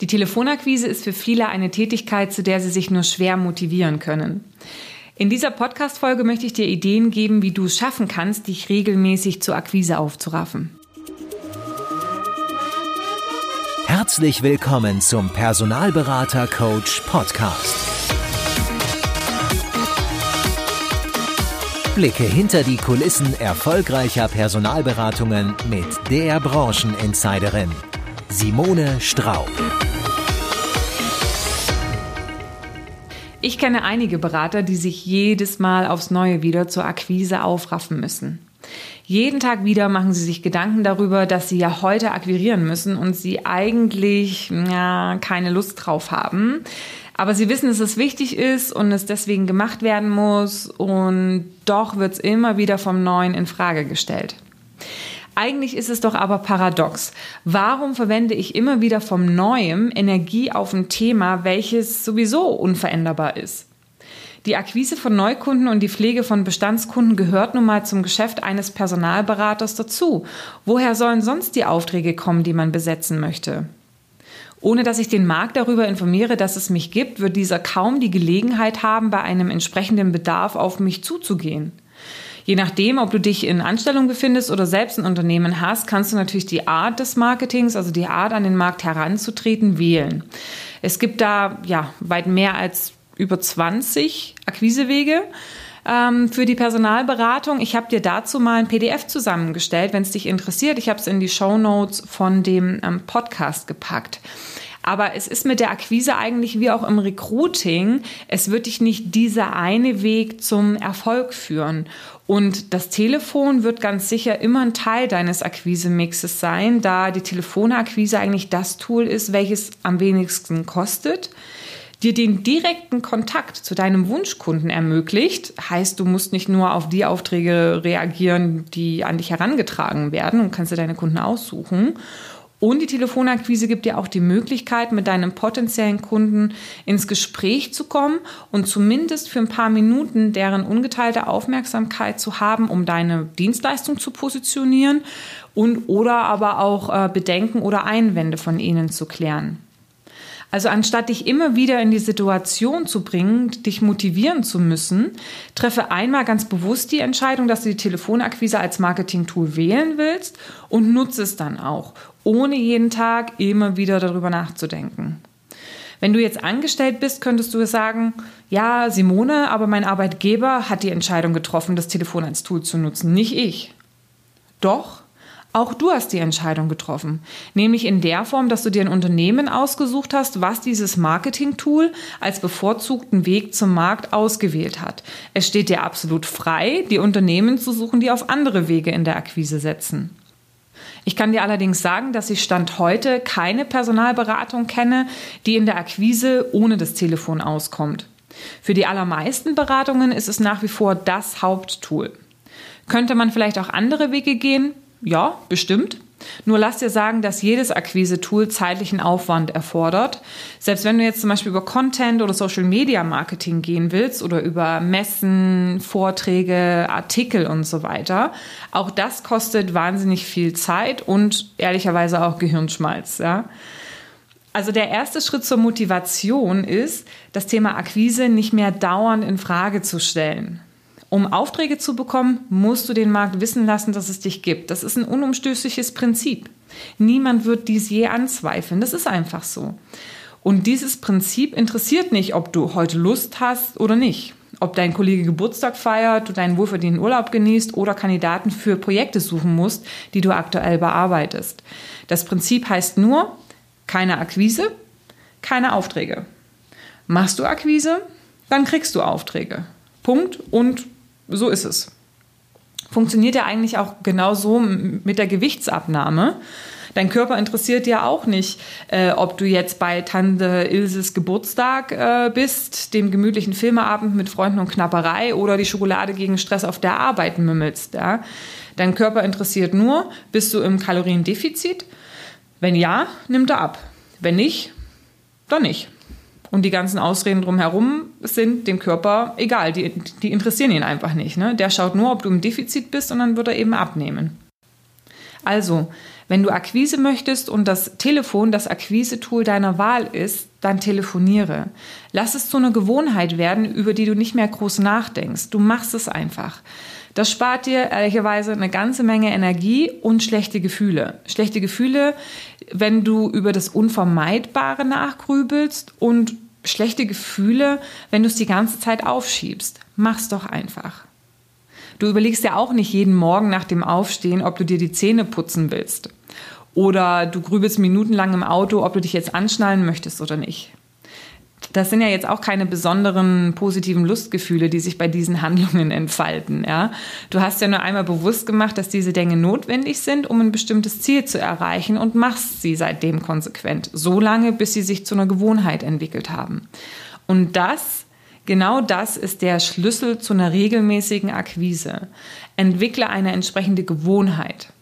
Die Telefonakquise ist für viele eine Tätigkeit, zu der sie sich nur schwer motivieren können. In dieser Podcast-Folge möchte ich dir Ideen geben, wie du es schaffen kannst, dich regelmäßig zur Akquise aufzuraffen. Herzlich willkommen zum Personalberater Coach Podcast. Blicke hinter die Kulissen erfolgreicher Personalberatungen mit der Brancheninsiderin Simone Straub. Ich kenne einige Berater, die sich jedes Mal aufs Neue wieder zur Akquise aufraffen müssen. Jeden Tag wieder machen sie sich Gedanken darüber, dass sie ja heute akquirieren müssen und sie eigentlich ja, keine Lust drauf haben. Aber sie wissen, dass es wichtig ist und es deswegen gemacht werden muss und doch wird es immer wieder vom Neuen in Frage gestellt. Eigentlich ist es doch aber paradox. Warum verwende ich immer wieder vom Neuem Energie auf ein Thema, welches sowieso unveränderbar ist? Die Akquise von Neukunden und die Pflege von Bestandskunden gehört nun mal zum Geschäft eines Personalberaters dazu. Woher sollen sonst die Aufträge kommen, die man besetzen möchte? Ohne dass ich den Markt darüber informiere, dass es mich gibt, wird dieser kaum die Gelegenheit haben, bei einem entsprechenden Bedarf auf mich zuzugehen. Je nachdem, ob du dich in Anstellung befindest oder selbst ein Unternehmen hast, kannst du natürlich die Art des Marketings, also die Art an den Markt heranzutreten, wählen. Es gibt da ja weit mehr als über 20 Akquisewege ähm, für die Personalberatung. Ich habe dir dazu mal ein PDF zusammengestellt, wenn es dich interessiert. Ich habe es in die Show Notes von dem ähm, Podcast gepackt. Aber es ist mit der Akquise eigentlich wie auch im Recruiting. Es wird dich nicht dieser eine Weg zum Erfolg führen. Und das Telefon wird ganz sicher immer ein Teil deines Akquise-Mixes sein, da die Telefonakquise eigentlich das Tool ist, welches am wenigsten kostet dir den direkten Kontakt zu deinem Wunschkunden ermöglicht. Heißt, du musst nicht nur auf die Aufträge reagieren, die an dich herangetragen werden und kannst dir deine Kunden aussuchen. Und die Telefonakquise gibt dir auch die Möglichkeit, mit deinem potenziellen Kunden ins Gespräch zu kommen und zumindest für ein paar Minuten deren ungeteilte Aufmerksamkeit zu haben, um deine Dienstleistung zu positionieren und oder aber auch äh, Bedenken oder Einwände von ihnen zu klären. Also anstatt dich immer wieder in die Situation zu bringen, dich motivieren zu müssen, treffe einmal ganz bewusst die Entscheidung, dass du die Telefonakquise als Marketing-Tool wählen willst und nutze es dann auch, ohne jeden Tag immer wieder darüber nachzudenken. Wenn du jetzt angestellt bist, könntest du sagen, ja, Simone, aber mein Arbeitgeber hat die Entscheidung getroffen, das Telefon als Tool zu nutzen, nicht ich. Doch, auch du hast die Entscheidung getroffen, nämlich in der Form, dass du dir ein Unternehmen ausgesucht hast, was dieses Marketing-Tool als bevorzugten Weg zum Markt ausgewählt hat. Es steht dir absolut frei, die Unternehmen zu suchen, die auf andere Wege in der Akquise setzen. Ich kann dir allerdings sagen, dass ich Stand heute keine Personalberatung kenne, die in der Akquise ohne das Telefon auskommt. Für die allermeisten Beratungen ist es nach wie vor das Haupttool. Könnte man vielleicht auch andere Wege gehen? Ja, bestimmt. Nur lass dir sagen, dass jedes Akquise-Tool zeitlichen Aufwand erfordert. Selbst wenn du jetzt zum Beispiel über Content oder Social Media Marketing gehen willst oder über Messen, Vorträge, Artikel und so weiter, auch das kostet wahnsinnig viel Zeit und ehrlicherweise auch Gehirnschmalz. Ja? Also der erste Schritt zur Motivation ist, das Thema Akquise nicht mehr dauernd in Frage zu stellen. Um Aufträge zu bekommen, musst du den Markt wissen lassen, dass es dich gibt. Das ist ein unumstößliches Prinzip. Niemand wird dies je anzweifeln. Das ist einfach so. Und dieses Prinzip interessiert nicht, ob du heute Lust hast oder nicht. Ob dein Kollege Geburtstag feiert, du deinen wohlverdienten Urlaub genießt oder Kandidaten für Projekte suchen musst, die du aktuell bearbeitest. Das Prinzip heißt nur, keine Akquise, keine Aufträge. Machst du Akquise, dann kriegst du Aufträge. Punkt. Und so ist es. Funktioniert ja eigentlich auch genauso mit der Gewichtsabnahme. Dein Körper interessiert ja auch nicht, äh, ob du jetzt bei Tante Ilses Geburtstag äh, bist, dem gemütlichen Filmeabend mit Freunden und Knapperei oder die Schokolade gegen Stress auf der Arbeit mümmelst. Ja? Dein Körper interessiert nur, bist du im Kaloriendefizit? Wenn ja, nimmt er ab. Wenn nicht, dann nicht. Und die ganzen Ausreden drumherum sind dem Körper egal, die, die interessieren ihn einfach nicht. Ne? Der schaut nur, ob du im Defizit bist und dann wird er eben abnehmen. Also, Wenn du Akquise möchtest und das Telefon das Akquise-Tool deiner Wahl ist, dann telefoniere. Lass es zu einer Gewohnheit werden, über die du nicht mehr groß nachdenkst. Du machst es einfach. Das spart dir ehrlicherweise eine ganze Menge Energie und schlechte Gefühle. Schlechte Gefühle, wenn du über das Unvermeidbare nachgrübelst und schlechte Gefühle, wenn du es die ganze Zeit aufschiebst. Mach's doch einfach. Du überlegst ja auch nicht jeden Morgen nach dem Aufstehen, ob du dir die Zähne putzen willst. Oder du grübelst minutenlang im Auto, ob du dich jetzt anschnallen möchtest oder nicht. Das sind ja jetzt auch keine besonderen positiven Lustgefühle, die sich bei diesen Handlungen entfalten. Ja? Du hast ja nur einmal bewusst gemacht, dass diese Dinge notwendig sind, um ein bestimmtes Ziel zu erreichen und machst sie seitdem konsequent, so lange, bis sie sich zu einer Gewohnheit entwickelt haben. Und das Genau das ist der Schlüssel zu einer regelmäßigen Akquise. Entwickle eine entsprechende Gewohnheit.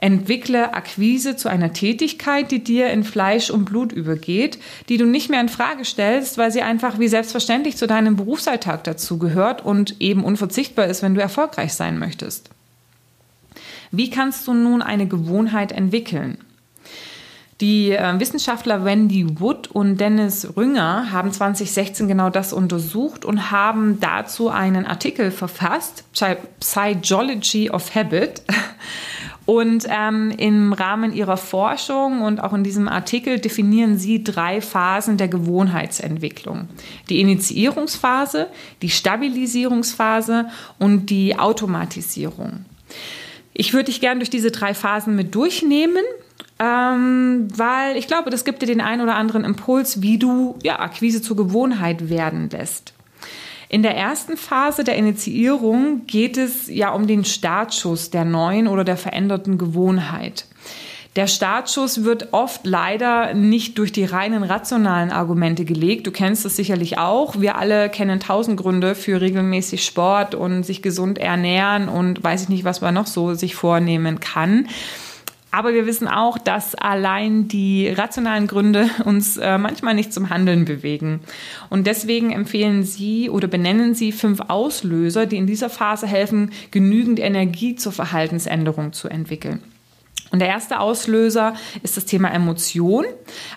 Entwickle Akquise zu einer Tätigkeit, die dir in Fleisch und Blut übergeht, die du nicht mehr in Frage stellst, weil sie einfach wie selbstverständlich zu deinem Berufsalltag dazugehört und eben unverzichtbar ist, wenn du erfolgreich sein möchtest. Wie kannst du nun eine Gewohnheit entwickeln? Die äh, Wissenschaftler Wendy Wood und Dennis Rünger haben 2016 genau das untersucht und haben dazu einen Artikel verfasst, Psychology of Habit. Und ähm, im Rahmen ihrer Forschung und auch in diesem Artikel definieren sie drei Phasen der Gewohnheitsentwicklung. Die Initiierungsphase, die Stabilisierungsphase und die Automatisierung. Ich würde dich gerne durch diese drei Phasen mit durchnehmen ähm, weil ich glaube, das gibt dir den einen oder anderen Impuls, wie du ja, Akquise zur Gewohnheit werden lässt. In der ersten Phase der Initiierung geht es ja um den Startschuss der neuen oder der veränderten Gewohnheit. Der Startschuss wird oft leider nicht durch die reinen rationalen Argumente gelegt. Du kennst es sicherlich auch. Wir alle kennen tausend Gründe für regelmäßig Sport und sich gesund ernähren und weiß ich nicht, was man noch so sich vornehmen kann. Aber wir wissen auch, dass allein die rationalen Gründe uns äh, manchmal nicht zum Handeln bewegen. Und deswegen empfehlen Sie oder benennen Sie fünf Auslöser, die in dieser Phase helfen, genügend Energie zur Verhaltensänderung zu entwickeln. Und der erste Auslöser ist das Thema Emotion.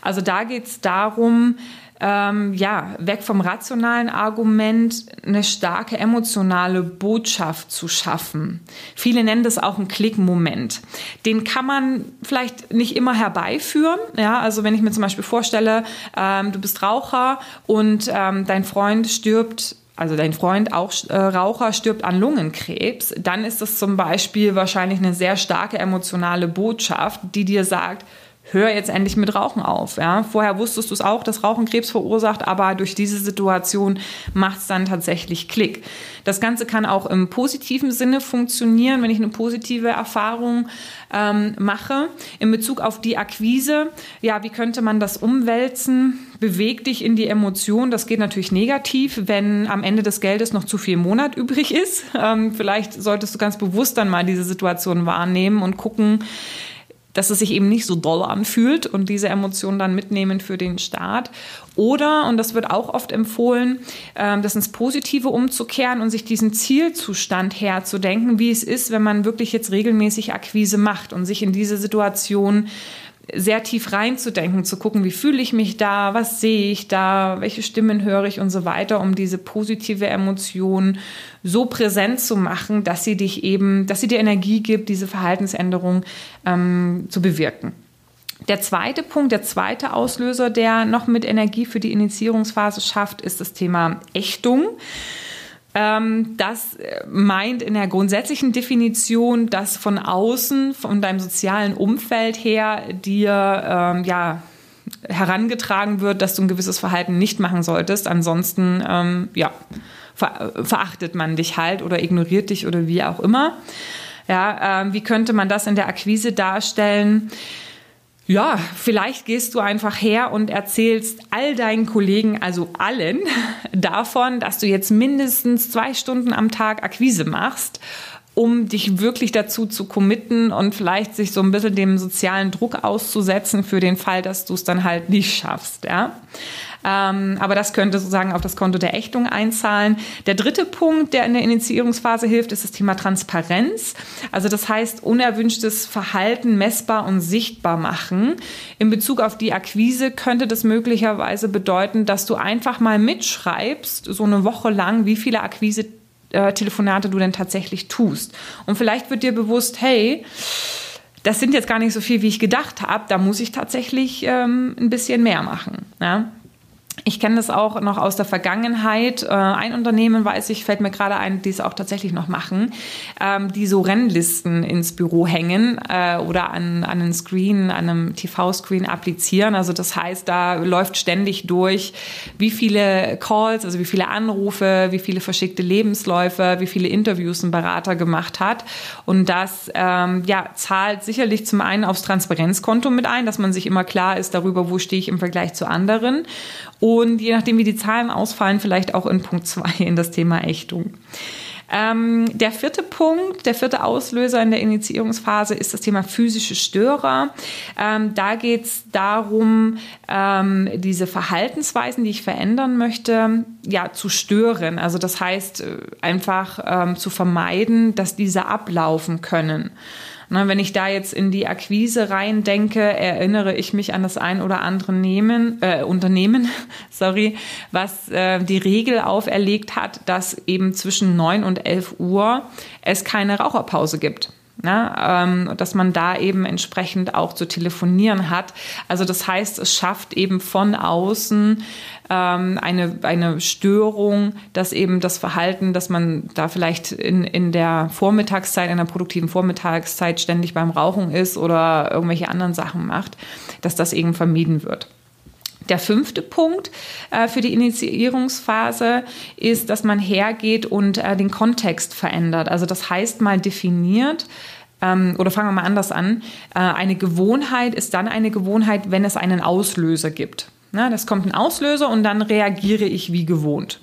Also da geht es darum, ähm, ja, weg vom rationalen Argument eine starke emotionale Botschaft zu schaffen. Viele nennen das auch einen Klickmoment. Den kann man vielleicht nicht immer herbeiführen. Ja, also wenn ich mir zum Beispiel vorstelle, ähm, du bist Raucher und ähm, dein Freund stirbt also dein Freund auch äh, Raucher stirbt an Lungenkrebs, dann ist das zum Beispiel wahrscheinlich eine sehr starke emotionale Botschaft, die dir sagt, hör jetzt endlich mit Rauchen auf. Ja? Vorher wusstest du es auch, dass Rauchen Krebs verursacht, aber durch diese Situation macht es dann tatsächlich Klick. Das Ganze kann auch im positiven Sinne funktionieren, wenn ich eine positive Erfahrung ähm, mache. In Bezug auf die Akquise, ja, wie könnte man das umwälzen? Beweg dich in die Emotion. Das geht natürlich negativ, wenn am Ende des Geldes noch zu viel Monat übrig ist. Ähm, vielleicht solltest du ganz bewusst dann mal diese Situation wahrnehmen und gucken, dass es sich eben nicht so doll anfühlt und diese Emotionen dann mitnehmen für den Start. Oder, und das wird auch oft empfohlen, ähm, das ins Positive umzukehren und sich diesen Zielzustand herzudenken, wie es ist, wenn man wirklich jetzt regelmäßig Akquise macht und sich in diese Situation sehr tief reinzudenken, zu gucken, wie fühle ich mich da, was sehe ich da, welche Stimmen höre ich und so weiter, um diese positive Emotion so präsent zu machen, dass sie dich eben, dass sie dir Energie gibt, diese Verhaltensänderung ähm, zu bewirken. Der zweite Punkt, der zweite Auslöser, der noch mit Energie für die Initiierungsphase schafft, ist das Thema Ächtung. Ähm, das meint in der grundsätzlichen Definition, dass von außen, von deinem sozialen Umfeld her dir ähm, ja herangetragen wird, dass du ein gewisses Verhalten nicht machen solltest. Ansonsten ähm, ja, ver verachtet man dich halt oder ignoriert dich oder wie auch immer. Ja, ähm, wie könnte man das in der Akquise darstellen? Ja, vielleicht gehst du einfach her und erzählst all deinen Kollegen, also allen, davon, dass du jetzt mindestens zwei Stunden am Tag Akquise machst, um dich wirklich dazu zu committen und vielleicht sich so ein bisschen dem sozialen Druck auszusetzen für den Fall, dass du es dann halt nicht schaffst. Ja? Ähm, aber das könnte sozusagen auf das Konto der Ächtung einzahlen. Der dritte Punkt, der in der Initiierungsphase hilft, ist das Thema Transparenz. Also das heißt, unerwünschtes Verhalten messbar und sichtbar machen. In Bezug auf die Akquise könnte das möglicherweise bedeuten, dass du einfach mal mitschreibst, so eine Woche lang, wie viele Akquise Telefonate du denn tatsächlich tust. Und vielleicht wird dir bewusst, hey, das sind jetzt gar nicht so viel, wie ich gedacht habe. Da muss ich tatsächlich ähm, ein bisschen mehr machen. Ja? Ich kenne das auch noch aus der Vergangenheit. Äh, ein Unternehmen, weiß ich, fällt mir gerade ein, die es auch tatsächlich noch machen, ähm, die so Rennlisten ins Büro hängen äh, oder an, an einen Screen, an einem TV-Screen applizieren. Also das heißt, da läuft ständig durch, wie viele Calls, also wie viele Anrufe, wie viele verschickte Lebensläufe, wie viele Interviews ein Berater gemacht hat. Und das ähm, ja, zahlt sicherlich zum einen aufs Transparenzkonto mit ein, dass man sich immer klar ist darüber, wo stehe ich im Vergleich zu anderen und je nachdem, wie die Zahlen ausfallen, vielleicht auch in Punkt 2 in das Thema Ächtung. Ähm, der vierte Punkt, der vierte Auslöser in der Initiierungsphase ist das Thema physische Störer. Ähm, da geht es darum, ähm, diese Verhaltensweisen, die ich verändern möchte, ja, zu stören. Also das heißt, äh, einfach ähm, zu vermeiden, dass diese ablaufen können. Na, wenn ich da jetzt in die Akquise rein denke, erinnere ich mich an das ein oder andere Nehmen, äh, Unternehmen, sorry, was äh, die Regel auferlegt hat, dass eben zwischen 9 und 11 Uhr es keine Raucherpause gibt. Na, ähm, dass man da eben entsprechend auch zu telefonieren hat. Also das heißt, es schafft eben von außen ähm, eine, eine Störung, dass eben das Verhalten, dass man da vielleicht in, in der Vormittagszeit, in der produktiven Vormittagszeit ständig beim Rauchen ist oder irgendwelche anderen Sachen macht, dass das eben vermieden wird. Der fünfte Punkt äh, für die Initiierungsphase ist, dass man hergeht und äh, den Kontext verändert. Also das heißt mal definiert, ähm, oder fangen wir mal anders an, äh, eine Gewohnheit ist dann eine Gewohnheit, wenn es einen Auslöser gibt. Das kommt ein Auslöser und dann reagiere ich wie gewohnt.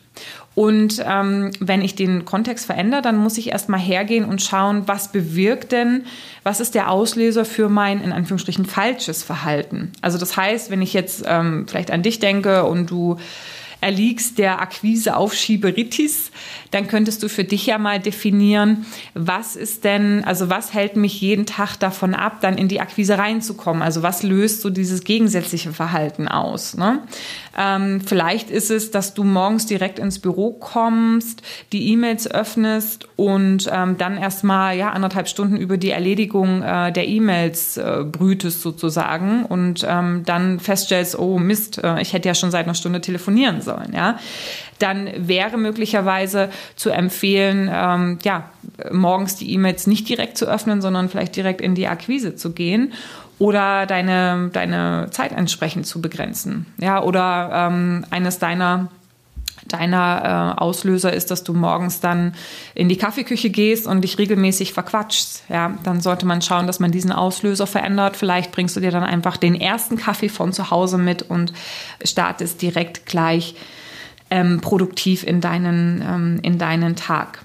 Und ähm, wenn ich den Kontext verändere, dann muss ich erstmal hergehen und schauen, was bewirkt denn, was ist der Auslöser für mein, in Anführungsstrichen, falsches Verhalten. Also das heißt, wenn ich jetzt ähm, vielleicht an dich denke und du erliegst der Akquise auf Schieberitis, dann könntest du für dich ja mal definieren, was ist denn, also was hält mich jeden Tag davon ab, dann in die Akquise reinzukommen? Also was löst so dieses gegensätzliche Verhalten aus? Ne? Ähm, vielleicht ist es, dass du morgens direkt ins Büro kommst, die E-Mails öffnest und ähm, dann erstmal ja anderthalb Stunden über die Erledigung äh, der E-Mails äh, brütest sozusagen und ähm, dann feststellst, oh Mist, äh, ich hätte ja schon seit einer Stunde telefonieren sollen. Ja, dann wäre möglicherweise zu empfehlen, ähm, ja morgens die E-Mails nicht direkt zu öffnen, sondern vielleicht direkt in die Akquise zu gehen oder deine, deine Zeit entsprechend zu begrenzen. Ja, oder ähm, eines deiner deiner äh, Auslöser ist, dass du morgens dann in die Kaffeeküche gehst und dich regelmäßig verquatschst, ja, dann sollte man schauen, dass man diesen Auslöser verändert. Vielleicht bringst du dir dann einfach den ersten Kaffee von zu Hause mit und startest direkt gleich ähm, produktiv in deinen, ähm, in deinen Tag.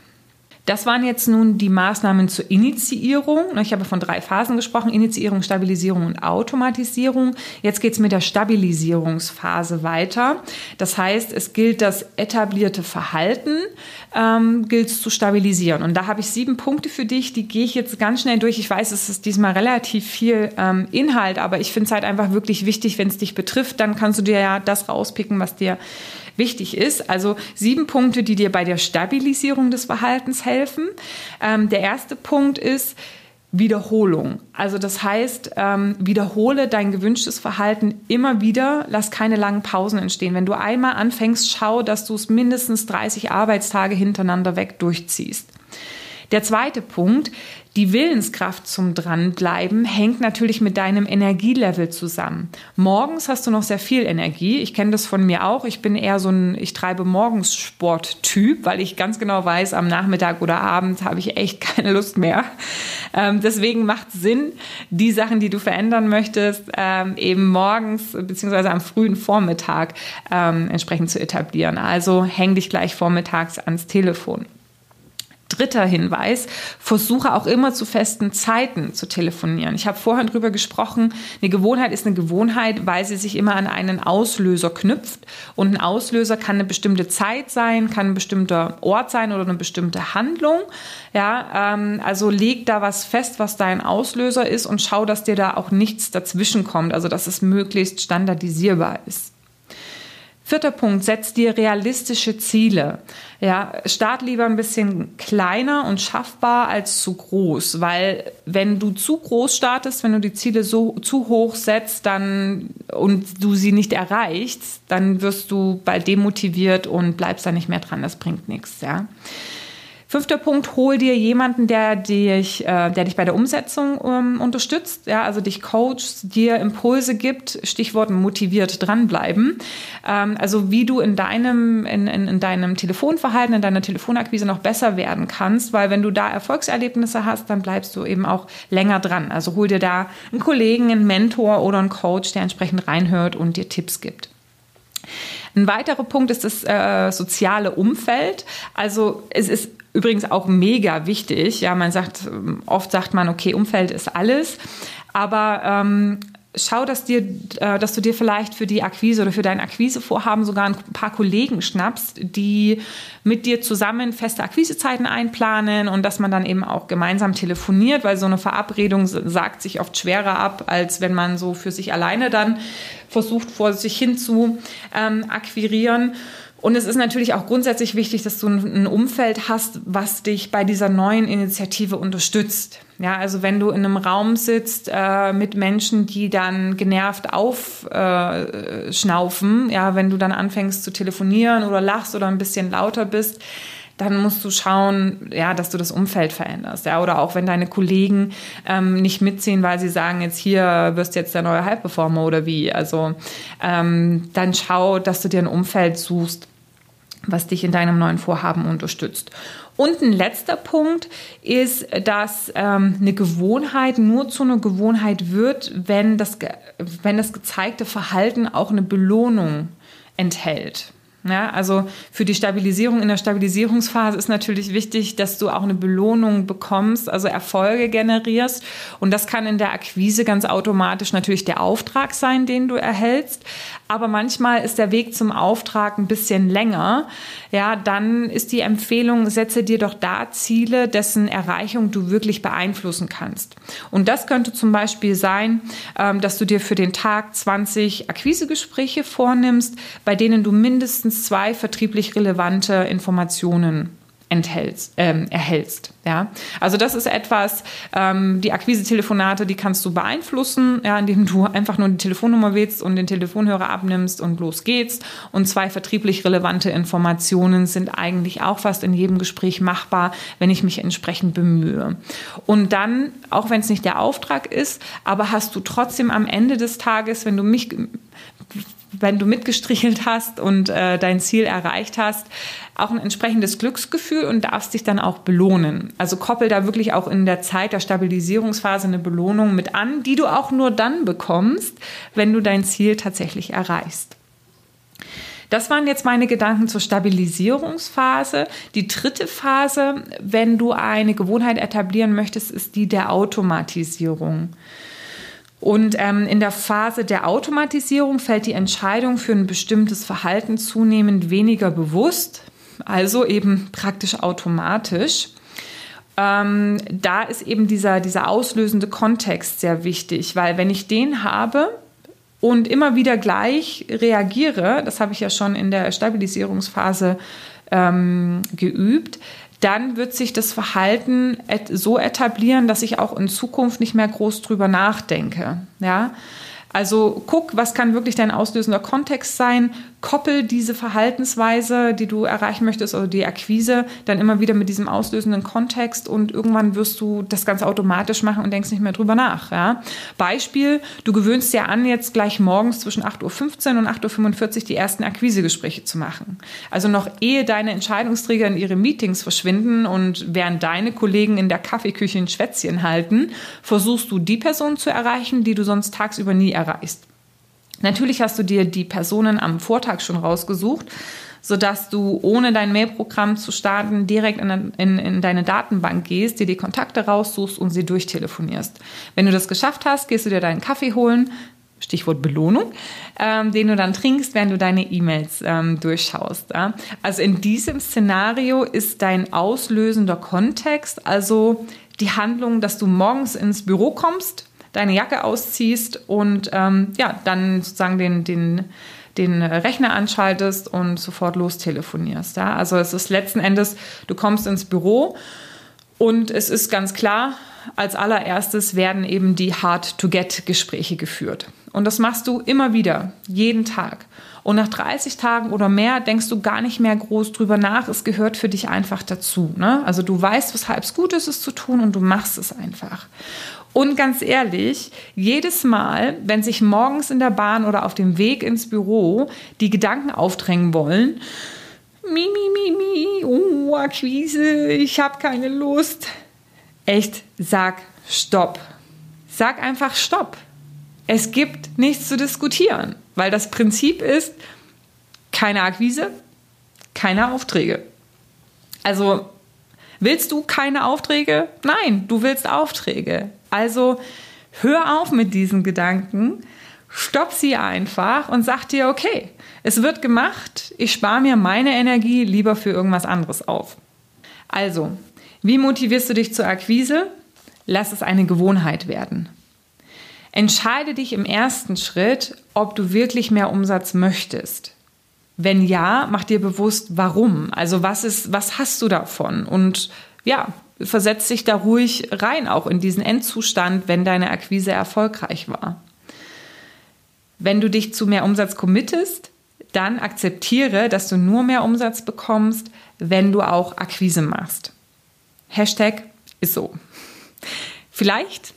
Das waren jetzt nun die Maßnahmen zur Initiierung. Ich habe von drei Phasen gesprochen, Initiierung, Stabilisierung und Automatisierung. Jetzt geht es mit der Stabilisierungsphase weiter. Das heißt, es gilt das etablierte Verhalten, ähm, gilt zu stabilisieren. Und da habe ich sieben Punkte für dich, die gehe ich jetzt ganz schnell durch. Ich weiß, es ist diesmal relativ viel ähm, Inhalt, aber ich finde es halt einfach wirklich wichtig, wenn es dich betrifft, dann kannst du dir ja das rauspicken, was dir wichtig ist. Also sieben Punkte, die dir bei der Stabilisierung des Verhaltens helfen. Ähm, der erste Punkt ist, Wiederholung. Also das heißt, ähm, wiederhole dein gewünschtes Verhalten immer wieder, lass keine langen Pausen entstehen. Wenn du einmal anfängst, schau, dass du es mindestens 30 Arbeitstage hintereinander weg durchziehst. Der zweite Punkt, die Willenskraft zum Dranbleiben hängt natürlich mit deinem Energielevel zusammen. Morgens hast du noch sehr viel Energie. Ich kenne das von mir auch. Ich bin eher so ein, ich treibe morgens Sporttyp, weil ich ganz genau weiß, am Nachmittag oder Abend habe ich echt keine Lust mehr. Ähm, deswegen macht Sinn, die Sachen, die du verändern möchtest, ähm, eben morgens beziehungsweise am frühen Vormittag ähm, entsprechend zu etablieren. Also häng dich gleich vormittags ans Telefon. Dritter Hinweis, versuche auch immer zu festen Zeiten zu telefonieren. Ich habe vorhin drüber gesprochen, eine Gewohnheit ist eine Gewohnheit, weil sie sich immer an einen Auslöser knüpft. Und ein Auslöser kann eine bestimmte Zeit sein, kann ein bestimmter Ort sein oder eine bestimmte Handlung. Ja, ähm, also leg da was fest, was dein Auslöser ist und schau, dass dir da auch nichts dazwischen kommt, also dass es möglichst standardisierbar ist. Vierter Punkt, setz dir realistische Ziele. Ja, start lieber ein bisschen kleiner und schaffbar als zu groß, weil wenn du zu groß startest, wenn du die Ziele so zu hoch setzt, dann und du sie nicht erreichst, dann wirst du bald demotiviert und bleibst da nicht mehr dran. Das bringt nichts, ja. Fünfter Punkt, hol dir jemanden, der dich, äh, der dich bei der Umsetzung ähm, unterstützt, ja, also dich coacht, dir Impulse gibt, Stichwort motiviert dranbleiben. Ähm, also wie du in deinem, in, in, in deinem Telefonverhalten, in deiner Telefonakquise noch besser werden kannst, weil wenn du da Erfolgserlebnisse hast, dann bleibst du eben auch länger dran. Also hol dir da einen Kollegen, einen Mentor oder einen Coach, der entsprechend reinhört und dir Tipps gibt. Ein weiterer Punkt ist das äh, soziale Umfeld. Also es ist übrigens auch mega wichtig. Ja, man sagt, oft sagt man, okay, Umfeld ist alles. Aber ähm, schau, dass, dir, äh, dass du dir vielleicht für die Akquise oder für dein Akquisevorhaben sogar ein paar Kollegen schnappst, die mit dir zusammen feste Akquisezeiten einplanen und dass man dann eben auch gemeinsam telefoniert, weil so eine Verabredung sagt sich oft schwerer ab, als wenn man so für sich alleine dann versucht, vor sich hin zu ähm, akquirieren. Und es ist natürlich auch grundsätzlich wichtig, dass du ein Umfeld hast, was dich bei dieser neuen Initiative unterstützt. Ja, also wenn du in einem Raum sitzt äh, mit Menschen, die dann genervt aufschnaufen, äh, ja, wenn du dann anfängst zu telefonieren oder lachst oder ein bisschen lauter bist, dann musst du schauen, ja, dass du das Umfeld veränderst. Ja, oder auch wenn deine Kollegen ähm, nicht mitziehen, weil sie sagen, jetzt hier wirst du jetzt der neue Halbperformer oder wie. Also ähm, dann schau, dass du dir ein Umfeld suchst, was dich in deinem neuen Vorhaben unterstützt. Und ein letzter Punkt ist, dass ähm, eine Gewohnheit nur zu einer Gewohnheit wird, wenn das, wenn das gezeigte Verhalten auch eine Belohnung enthält. Ja, also für die Stabilisierung in der Stabilisierungsphase ist natürlich wichtig, dass du auch eine Belohnung bekommst, also Erfolge generierst. Und das kann in der Akquise ganz automatisch natürlich der Auftrag sein, den du erhältst. Aber manchmal ist der Weg zum Auftrag ein bisschen länger. Ja, dann ist die Empfehlung, setze dir doch da Ziele, dessen Erreichung du wirklich beeinflussen kannst. Und das könnte zum Beispiel sein, ähm, dass du dir für den Tag 20 Akquisegespräche vornimmst, bei denen du mindestens mindestens zwei vertrieblich relevante Informationen enthältst, ähm, erhältst. Ja? Also das ist etwas, ähm, die Akquise-Telefonate, die kannst du beeinflussen, ja, indem du einfach nur die Telefonnummer wählst und den Telefonhörer abnimmst und los geht's. Und zwei vertrieblich relevante Informationen sind eigentlich auch fast in jedem Gespräch machbar, wenn ich mich entsprechend bemühe. Und dann, auch wenn es nicht der Auftrag ist, aber hast du trotzdem am Ende des Tages, wenn du mich wenn du mitgestrichelt hast und äh, dein Ziel erreicht hast, auch ein entsprechendes Glücksgefühl und darfst dich dann auch belohnen. Also koppel da wirklich auch in der Zeit der Stabilisierungsphase eine Belohnung mit an, die du auch nur dann bekommst, wenn du dein Ziel tatsächlich erreichst. Das waren jetzt meine Gedanken zur Stabilisierungsphase. Die dritte Phase, wenn du eine Gewohnheit etablieren möchtest, ist die der Automatisierung. Und ähm, in der Phase der Automatisierung fällt die Entscheidung für ein bestimmtes Verhalten zunehmend weniger bewusst, also eben praktisch automatisch. Ähm, da ist eben dieser, dieser auslösende Kontext sehr wichtig, weil wenn ich den habe und immer wieder gleich reagiere, das habe ich ja schon in der Stabilisierungsphase ähm, geübt, dann wird sich das Verhalten so etablieren, dass ich auch in Zukunft nicht mehr groß drüber nachdenke. Ja? Also guck, was kann wirklich dein auslösender Kontext sein? Koppel diese Verhaltensweise, die du erreichen möchtest, oder die Akquise, dann immer wieder mit diesem auslösenden Kontext und irgendwann wirst du das ganz automatisch machen und denkst nicht mehr drüber nach. Ja? Beispiel, du gewöhnst dir an, jetzt gleich morgens zwischen 8.15 Uhr und 8.45 Uhr die ersten Akquisegespräche zu machen. Also noch ehe deine Entscheidungsträger in ihre Meetings verschwinden und während deine Kollegen in der Kaffeeküche ein Schwätzchen halten, versuchst du die Person zu erreichen, die du sonst tagsüber nie erreichst. Natürlich hast du dir die Personen am Vortag schon rausgesucht, sodass du ohne dein Mailprogramm zu starten direkt in, in, in deine Datenbank gehst, dir die Kontakte raussuchst und sie durchtelefonierst. Wenn du das geschafft hast, gehst du dir deinen Kaffee holen, Stichwort Belohnung, ähm, den du dann trinkst, während du deine E-Mails ähm, durchschaust. Ja? Also in diesem Szenario ist dein auslösender Kontext, also die Handlung, dass du morgens ins Büro kommst, deine Jacke ausziehst und ähm, ja, dann sozusagen den, den, den Rechner anschaltest und sofort lostelefonierst. Ja? Also es ist letzten Endes, du kommst ins Büro und es ist ganz klar, als allererstes werden eben die Hard-to-Get-Gespräche geführt. Und das machst du immer wieder, jeden Tag. Und nach 30 Tagen oder mehr denkst du gar nicht mehr groß drüber nach. Es gehört für dich einfach dazu. Ne? Also du weißt, weshalb es gut ist, es zu tun und du machst es einfach. Und ganz ehrlich, jedes Mal, wenn sich morgens in der Bahn oder auf dem Weg ins Büro die Gedanken aufdrängen wollen, mi, mi, mi, mi, oh, Akquise, ich habe keine Lust. Echt, sag Stopp. Sag einfach Stopp. Es gibt nichts zu diskutieren, weil das Prinzip ist, keine Akquise, keine Aufträge. Also willst du keine Aufträge? Nein, du willst Aufträge. Also hör auf mit diesen Gedanken, stopp sie einfach und sag dir, okay, es wird gemacht, ich spare mir meine Energie lieber für irgendwas anderes auf. Also, wie motivierst du dich zur Akquise? Lass es eine Gewohnheit werden. Entscheide dich im ersten Schritt, ob du wirklich mehr Umsatz möchtest. Wenn ja, mach dir bewusst, warum. Also was ist, was hast du davon? Und ja, versetz dich da ruhig rein, auch in diesen Endzustand, wenn deine Akquise erfolgreich war. Wenn du dich zu mehr Umsatz committest, dann akzeptiere, dass du nur mehr Umsatz bekommst, wenn du auch Akquise machst. Hashtag ist so. Vielleicht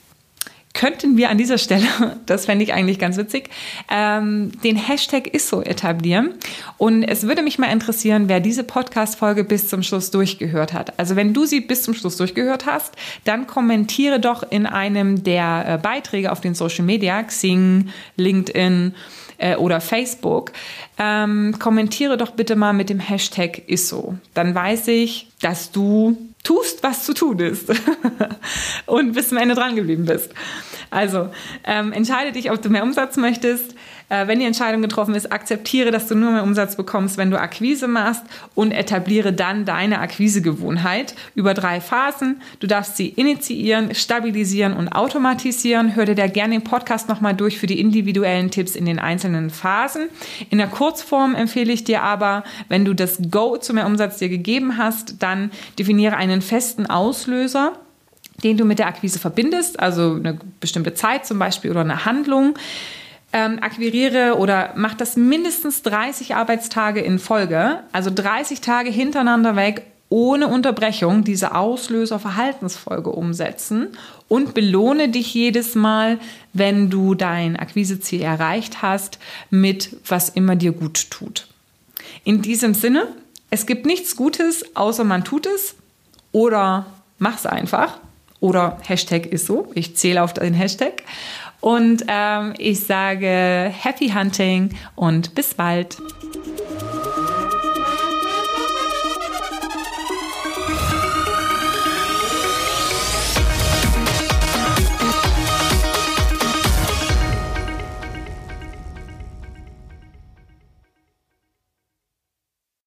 könnten wir an dieser Stelle, das fände ich eigentlich ganz witzig, ähm, den Hashtag ist so etablieren. Und es würde mich mal interessieren, wer diese Podcast-Folge bis zum Schluss durchgehört hat. Also wenn du sie bis zum Schluss durchgehört hast, dann kommentiere doch in einem der äh, Beiträge auf den Social Media, Xing, LinkedIn, äh, oder Facebook, ähm, kommentiere doch bitte mal mit dem Hashtag ISSO. Dann weiß ich, dass du tust, was zu tun ist und bis zum Ende dran geblieben bist. Also ähm, entscheide dich, ob du mehr Umsatz möchtest. Äh, wenn die Entscheidung getroffen ist, akzeptiere, dass du nur mehr Umsatz bekommst, wenn du Akquise machst und etabliere dann deine Akquisegewohnheit über drei Phasen. Du darfst sie initiieren, stabilisieren und automatisieren. Hör dir da gerne den Podcast nochmal durch für die individuellen Tipps in den einzelnen Phasen. In der Kurzform empfehle ich dir aber, wenn du das Go zu mehr Umsatz dir gegeben hast, dann definiere einen festen Auslöser den du mit der Akquise verbindest, also eine bestimmte Zeit zum Beispiel oder eine Handlung. Ähm, akquiriere oder mach das mindestens 30 Arbeitstage in Folge, also 30 Tage hintereinander weg, ohne Unterbrechung diese Auslöser-Verhaltensfolge umsetzen und belohne dich jedes Mal, wenn du dein Akquiseziel erreicht hast, mit was immer dir gut tut. In diesem Sinne, es gibt nichts Gutes, außer man tut es oder mach's einfach. Oder Hashtag ist so. Ich zähle auf den Hashtag. Und ähm, ich sage Happy Hunting und bis bald.